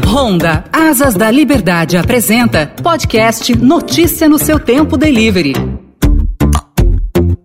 Honda Asas da Liberdade apresenta podcast Notícia no seu tempo delivery.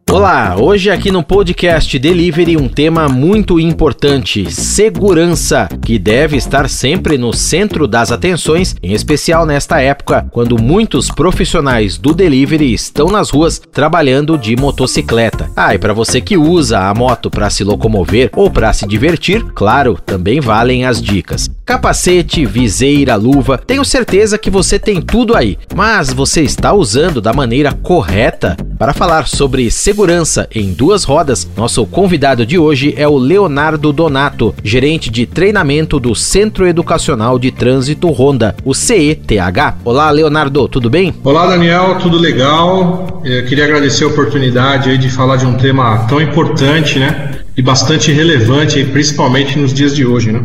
Olá, hoje aqui no podcast Delivery um tema muito importante: segurança, que deve estar sempre no centro das atenções, em especial nesta época, quando muitos profissionais do delivery estão nas ruas trabalhando de motocicleta. Ah, e para você que usa a moto para se locomover ou para se divertir, claro, também valem as dicas. Capacete, viseira, luva, tenho certeza que você tem tudo aí, mas você está usando da maneira correta? Para falar sobre segurança em duas rodas, nosso convidado de hoje é o Leonardo Donato, gerente de treinamento do Centro Educacional de Trânsito Honda, o CETH. Olá, Leonardo, tudo bem? Olá, Daniel, tudo legal? Eu queria agradecer a oportunidade de falar de um tema tão importante, né? E bastante relevante, principalmente nos dias de hoje, né?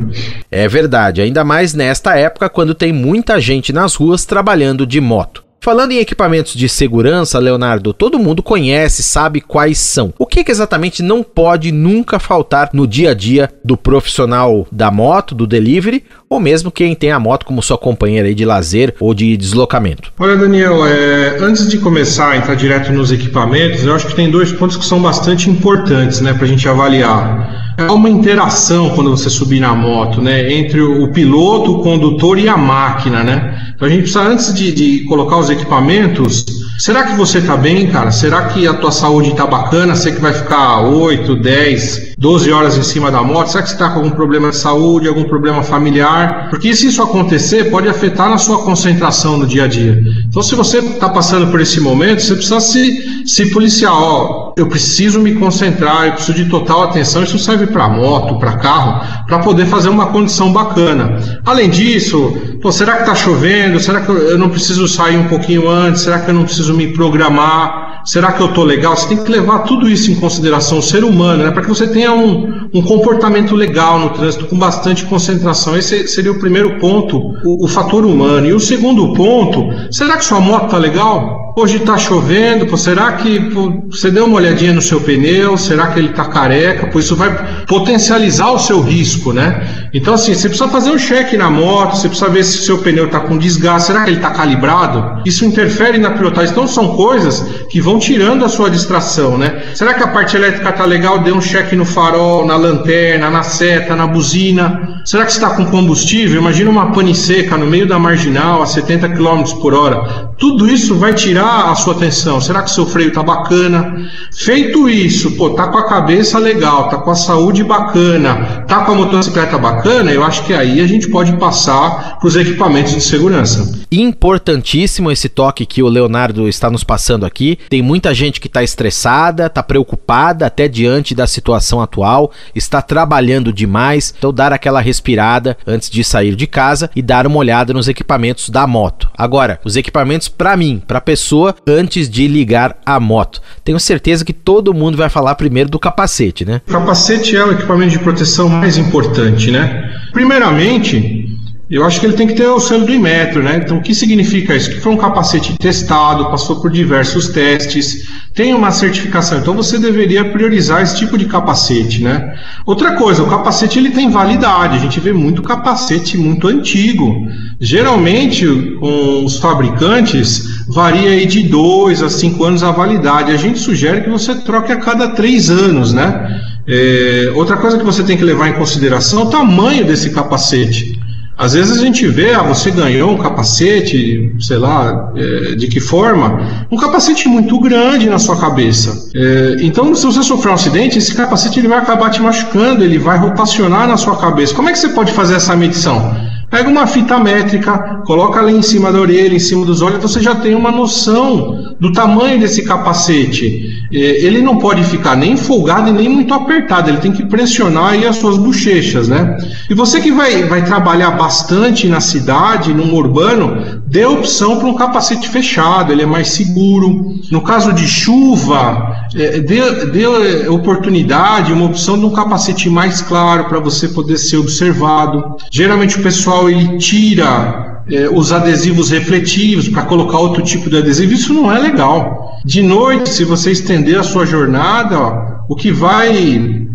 É verdade, ainda mais nesta época quando tem muita gente nas ruas trabalhando de moto. Falando em equipamentos de segurança, Leonardo, todo mundo conhece, sabe quais são. O que, que, exatamente não pode nunca faltar no dia a dia do profissional da moto, do delivery, ou mesmo quem tem a moto como sua companheira de lazer ou de deslocamento? Olha, Daniel, é, antes de começar a entrar direto nos equipamentos, eu acho que tem dois pontos que são bastante importantes né, para a gente avaliar. Há uma interação quando você subir na moto, né, entre o piloto, o condutor e a máquina, né? Então a gente precisa, antes de, de colocar os equipamentos, será que você está bem, cara? Será que a tua saúde está bacana? Você que vai ficar 8, 10, 12 horas em cima da moto? Será que você está com algum problema de saúde, algum problema familiar? Porque se isso acontecer, pode afetar na sua concentração no dia a dia. Então se você está passando por esse momento, você precisa se, se policiar. Ó, eu preciso me concentrar, eu preciso de total atenção. Isso serve para moto, para carro, para poder fazer uma condição bacana. Além disso, pô, será que está chovendo? Será que eu não preciso sair um pouquinho antes? Será que eu não preciso me programar? Será que eu estou legal? Você tem que levar tudo isso em consideração, o ser humano, né? para que você tenha um, um comportamento legal no trânsito, com bastante concentração. Esse seria o primeiro ponto, o, o fator humano. E o segundo ponto, será que sua moto está legal? Hoje está chovendo, pô, será que pô, você deu uma olhadinha no seu pneu? Será que ele está careca? Pois isso vai potencializar o seu risco, né? Então, assim, você precisa fazer um cheque na moto, você precisa ver se o seu pneu está com desgaste, será que ele está calibrado? Isso interfere na pilotagem. Então, são coisas que vão tirando a sua distração, né? Será que a parte elétrica está legal? Dê um cheque no farol, na lanterna, na seta, na buzina. Será que está com combustível? Imagina uma pane seca no meio da marginal a 70 km por hora. Tudo isso vai tirar a sua atenção. Será que seu freio tá bacana? Feito isso, pô, tá com a cabeça legal, tá com a saúde bacana, tá com a motocicleta bacana, eu acho que aí a gente pode passar para os equipamentos de segurança. Importantíssimo esse toque que o Leonardo está nos passando aqui. Tem muita gente que está estressada, está preocupada até diante da situação atual, está trabalhando demais, então dar aquela respirada antes de sair de casa e dar uma olhada nos equipamentos da moto. Agora, os equipamentos para mim, para pessoa pessoa antes de ligar a moto. Tenho certeza que todo mundo vai falar primeiro do capacete, né? Capacete é o equipamento de proteção mais importante, né? Primeiramente, eu acho que ele tem que ter o selo do Inmetro, né? Então, o que significa isso? Que foi um capacete testado, passou por diversos testes, tem uma certificação. Então, você deveria priorizar esse tipo de capacete, né? Outra coisa, o capacete ele tem validade. A gente vê muito capacete muito antigo. Geralmente, os fabricantes, varia aí de 2 a 5 anos a validade. A gente sugere que você troque a cada 3 anos, né? É, outra coisa que você tem que levar em consideração é o tamanho desse capacete. Às vezes a gente vê, ah, você ganhou um capacete, sei lá, é, de que forma, um capacete muito grande na sua cabeça. É, então, se você sofrer um acidente, esse capacete ele vai acabar te machucando, ele vai rotacionar na sua cabeça. Como é que você pode fazer essa medição? Pega uma fita métrica, coloca ali em cima da orelha, em cima dos olhos, você já tem uma noção do tamanho desse capacete. É, ele não pode ficar nem folgado e nem muito apertado, ele tem que pressionar aí as suas bochechas, né? E você que vai, vai trabalhar bastante na cidade, no urbano, dê opção para um capacete fechado, ele é mais seguro. No caso de chuva, é, dê, dê oportunidade, uma opção de um capacete mais claro para você poder ser observado. Geralmente o pessoal ele tira é, os adesivos refletivos para colocar outro tipo de adesivo, isso não é legal. De noite, se você estender a sua jornada, ó, o que vai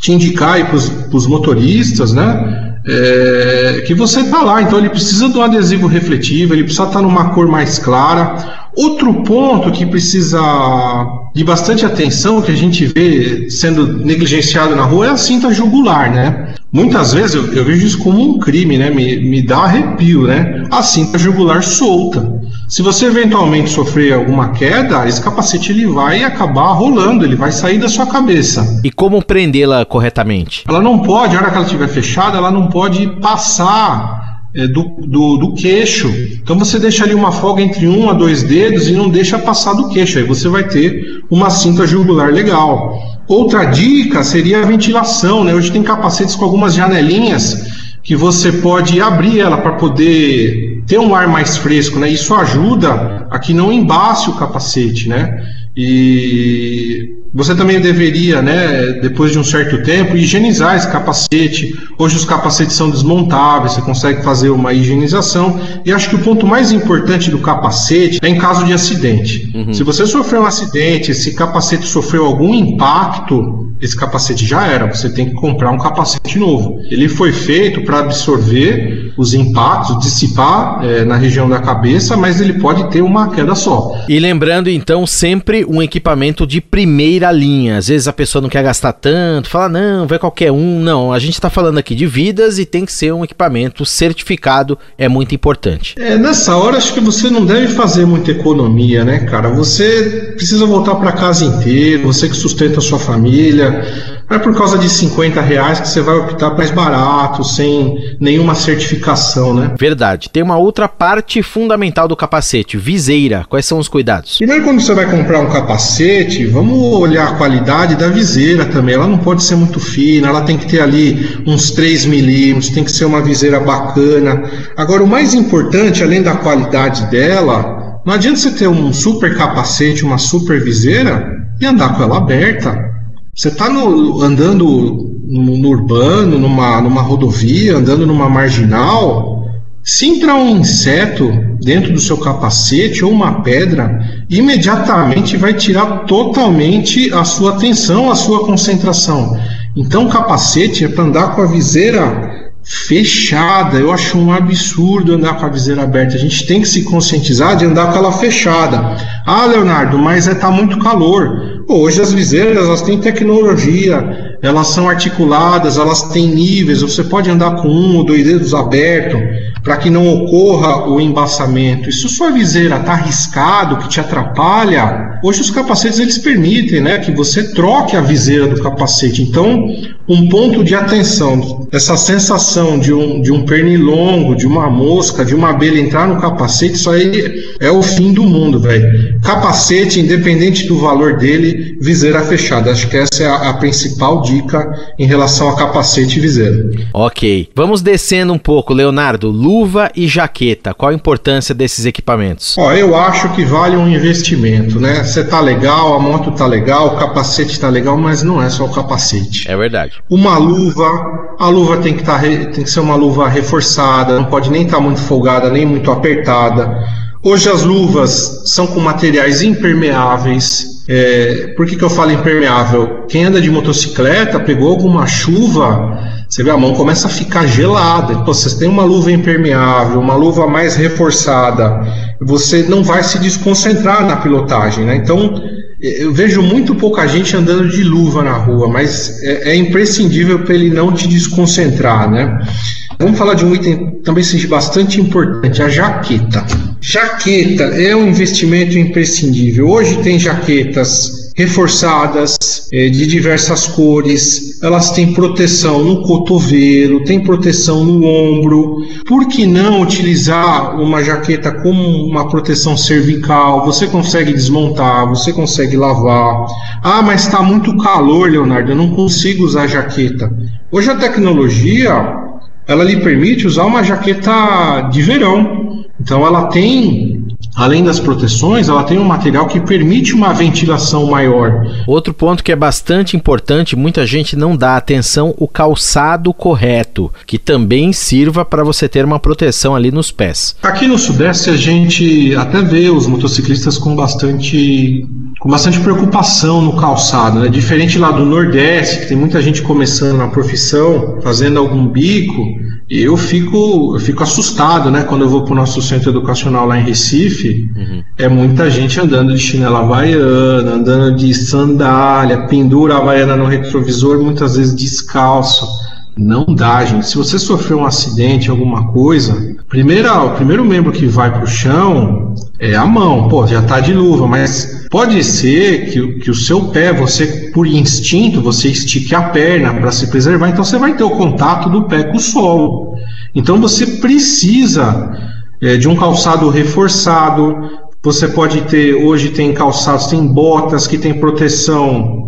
te indicar para os motoristas, né? É, que você está lá. Então ele precisa de um adesivo refletivo, ele precisa estar tá numa cor mais clara. Outro ponto que precisa de bastante atenção, que a gente vê sendo negligenciado na rua, é a cinta jugular, né? Muitas vezes eu, eu vejo isso como um crime, né? Me, me dá arrepio, né? A cinta jugular solta. Se você eventualmente sofrer alguma queda, esse capacete ele vai acabar rolando, ele vai sair da sua cabeça. E como prendê-la corretamente? Ela não pode, a hora que ela estiver fechada, ela não pode passar é, do, do, do, queixo. Então você deixa ali uma folga entre um a dois dedos e não deixa passar do queixo. Aí você vai ter uma cinta jugular legal. Outra dica seria a ventilação. Né? Hoje tem capacetes com algumas janelinhas que você pode abrir ela para poder ter um ar mais fresco, né? Isso ajuda a que não embace o capacete, né? E você também deveria, né, depois de um certo tempo, higienizar esse capacete. Hoje os capacetes são desmontáveis, você consegue fazer uma higienização. E acho que o ponto mais importante do capacete é em caso de acidente. Uhum. Se você sofreu um acidente, esse capacete sofreu algum impacto, esse capacete já era. Você tem que comprar um capacete novo. Ele foi feito para absorver os impactos, dissipar é, na região da cabeça, mas ele pode ter uma queda só. E lembrando então sempre um equipamento de primeira linha. Às vezes a pessoa não quer gastar tanto, fala, não, vai qualquer um. Não, a gente está falando aqui de vidas e tem que ser um equipamento certificado, é muito importante. É, nessa hora acho que você não deve fazer muita economia, né, cara? Você precisa voltar para casa inteiro, você que sustenta a sua família. Não é por causa de 50 reais que você vai optar mais barato, sem nenhuma certificação, né? Verdade. Tem uma outra parte fundamental do capacete, viseira. Quais são os cuidados? Primeiro, quando você vai comprar um capacete, vamos olhar a qualidade da viseira também. Ela não pode ser muito fina, ela tem que ter ali uns 3 milímetros, tem que ser uma viseira bacana. Agora, o mais importante, além da qualidade dela, não adianta você ter um super capacete, uma super viseira e andar com ela aberta. Você está andando no, no, urbano, numa, numa rodovia, andando numa marginal. Se entrar um inseto dentro do seu capacete ou uma pedra, imediatamente vai tirar totalmente a sua atenção, a sua concentração. Então, o capacete é para andar com a viseira fechada. Eu acho um absurdo andar com a viseira aberta. A gente tem que se conscientizar de andar com ela fechada. Ah, Leonardo, mas é tá muito calor. Hoje as viseiras elas têm tecnologia, elas são articuladas, elas têm níveis. Você pode andar com um ou dois dedos abertos para que não ocorra o embaçamento. E se sua viseira está arriscado, que te atrapalha, hoje os capacetes eles permitem, né, que você troque a viseira do capacete. Então, um ponto de atenção, essa sensação de um, de um pernilongo, de uma mosca, de uma abelha entrar no capacete, isso aí é o fim do mundo, velho. Capacete, independente do valor dele, viseira fechada. Acho que essa é a, a principal dica em relação a capacete e viseira. Ok. Vamos descendo um pouco, Leonardo. Luva e jaqueta. Qual a importância desses equipamentos? Ó, eu acho que vale um investimento, né? Você tá legal, a moto tá legal, o capacete tá legal, mas não é só o capacete. É verdade. Uma luva, a luva tem que, tá, tem que ser uma luva reforçada, não pode nem estar tá muito folgada, nem muito apertada. Hoje as luvas são com materiais impermeáveis. É, por que, que eu falo impermeável? Quem anda de motocicleta pegou alguma chuva, você vê a mão começa a ficar gelada. Então, você tem uma luva impermeável, uma luva mais reforçada, você não vai se desconcentrar na pilotagem. Né? Então, eu vejo muito pouca gente andando de luva na rua, mas é, é imprescindível para ele não te desconcentrar, né? Vamos falar de um item também bastante importante, a jaqueta. Jaqueta é um investimento imprescindível. Hoje tem jaquetas reforçadas é, de diversas cores, elas têm proteção no cotovelo, tem proteção no ombro. Por que não utilizar uma jaqueta como uma proteção cervical? Você consegue desmontar, você consegue lavar. Ah, mas está muito calor, Leonardo, eu não consigo usar jaqueta. Hoje a tecnologia ela lhe permite usar uma jaqueta de verão. Então ela tem Além das proteções, ela tem um material que permite uma ventilação maior. Outro ponto que é bastante importante, muita gente não dá atenção, o calçado correto, que também sirva para você ter uma proteção ali nos pés. Aqui no Sudeste a gente até vê os motociclistas com bastante com bastante preocupação no calçado, né? Diferente lá do Nordeste, que tem muita gente começando na profissão, fazendo algum bico, eu fico, eu fico assustado, né? Quando eu vou para o nosso centro educacional lá em Recife, uhum. é muita gente andando de chinela havaiana, andando de sandália, pendura a havaiana no retrovisor, muitas vezes descalço. Não dá, gente. Se você sofreu um acidente, alguma coisa, primeira, o primeiro membro que vai para o chão é a mão. Pô, já tá de luva, mas pode ser que, que o seu pé, você, por instinto, você estique a perna para se preservar, então você vai ter o contato do pé com o solo. Então você precisa é, de um calçado reforçado. Você pode ter, hoje tem calçados, tem botas que tem proteção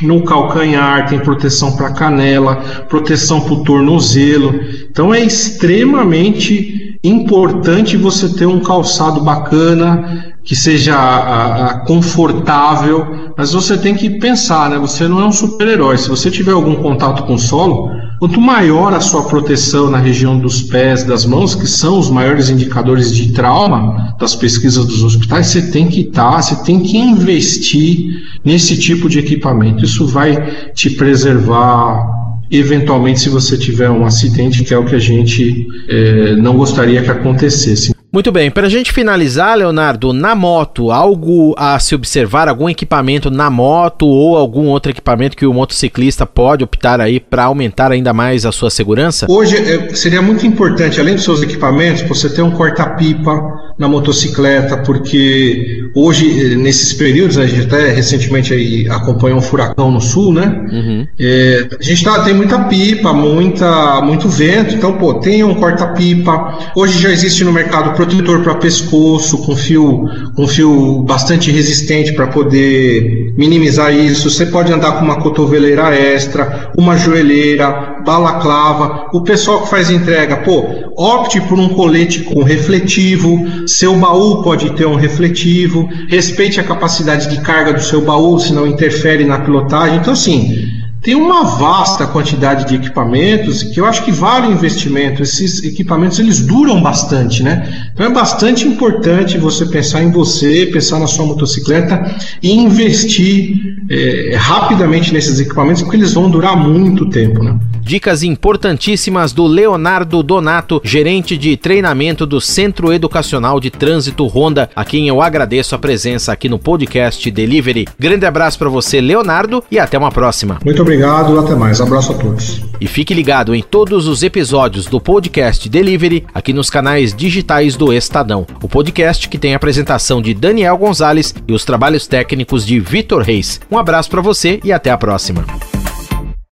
no calcanhar, tem proteção para canela, proteção para o tornozelo. Então é extremamente importante você ter um calçado bacana, que seja a, a, confortável, mas você tem que pensar, né? Você não é um super-herói. Se você tiver algum contato com o solo, quanto maior a sua proteção na região dos pés, das mãos, que são os maiores indicadores de trauma das pesquisas dos hospitais, você tem que estar, tá, você tem que investir nesse tipo de equipamento. Isso vai te preservar eventualmente se você tiver um acidente, que é o que a gente é, não gostaria que acontecesse. Muito bem, para a gente finalizar, Leonardo, na moto, algo a se observar, algum equipamento na moto ou algum outro equipamento que o motociclista pode optar aí para aumentar ainda mais a sua segurança? Hoje é, seria muito importante, além dos seus equipamentos, você ter um corta-pipa na motocicleta, porque hoje, nesses períodos, a gente até recentemente aí acompanhou um furacão no sul, né? Uhum. É, a gente tá, tem muita pipa, muita, muito vento, então, pô, tenha um corta-pipa. Hoje já existe no mercado protetor para pescoço, com fio, com fio bastante resistente para poder minimizar isso. Você pode andar com uma cotoveleira extra, uma joelheira, balaclava. O pessoal que faz entrega, pô, opte por um colete com refletivo. Seu baú pode ter um refletivo. Respeite a capacidade de carga do seu baú, se não interfere na pilotagem. Então, assim, tem uma vasta quantidade de equipamentos que eu acho que vale o investimento. Esses equipamentos eles duram bastante, né? Então é bastante importante você pensar em você, pensar na sua motocicleta e investir é, rapidamente nesses equipamentos porque eles vão durar muito tempo, né? Dicas importantíssimas do Leonardo Donato, gerente de treinamento do Centro Educacional de Trânsito Honda, a quem eu agradeço a presença aqui no podcast Delivery. Grande abraço para você, Leonardo, e até uma próxima. Muito obrigado, até mais. Abraço a todos. E fique ligado em todos os episódios do podcast Delivery aqui nos canais digitais do Estadão. O podcast que tem a apresentação de Daniel Gonzalez e os trabalhos técnicos de Vitor Reis. Um abraço para você e até a próxima.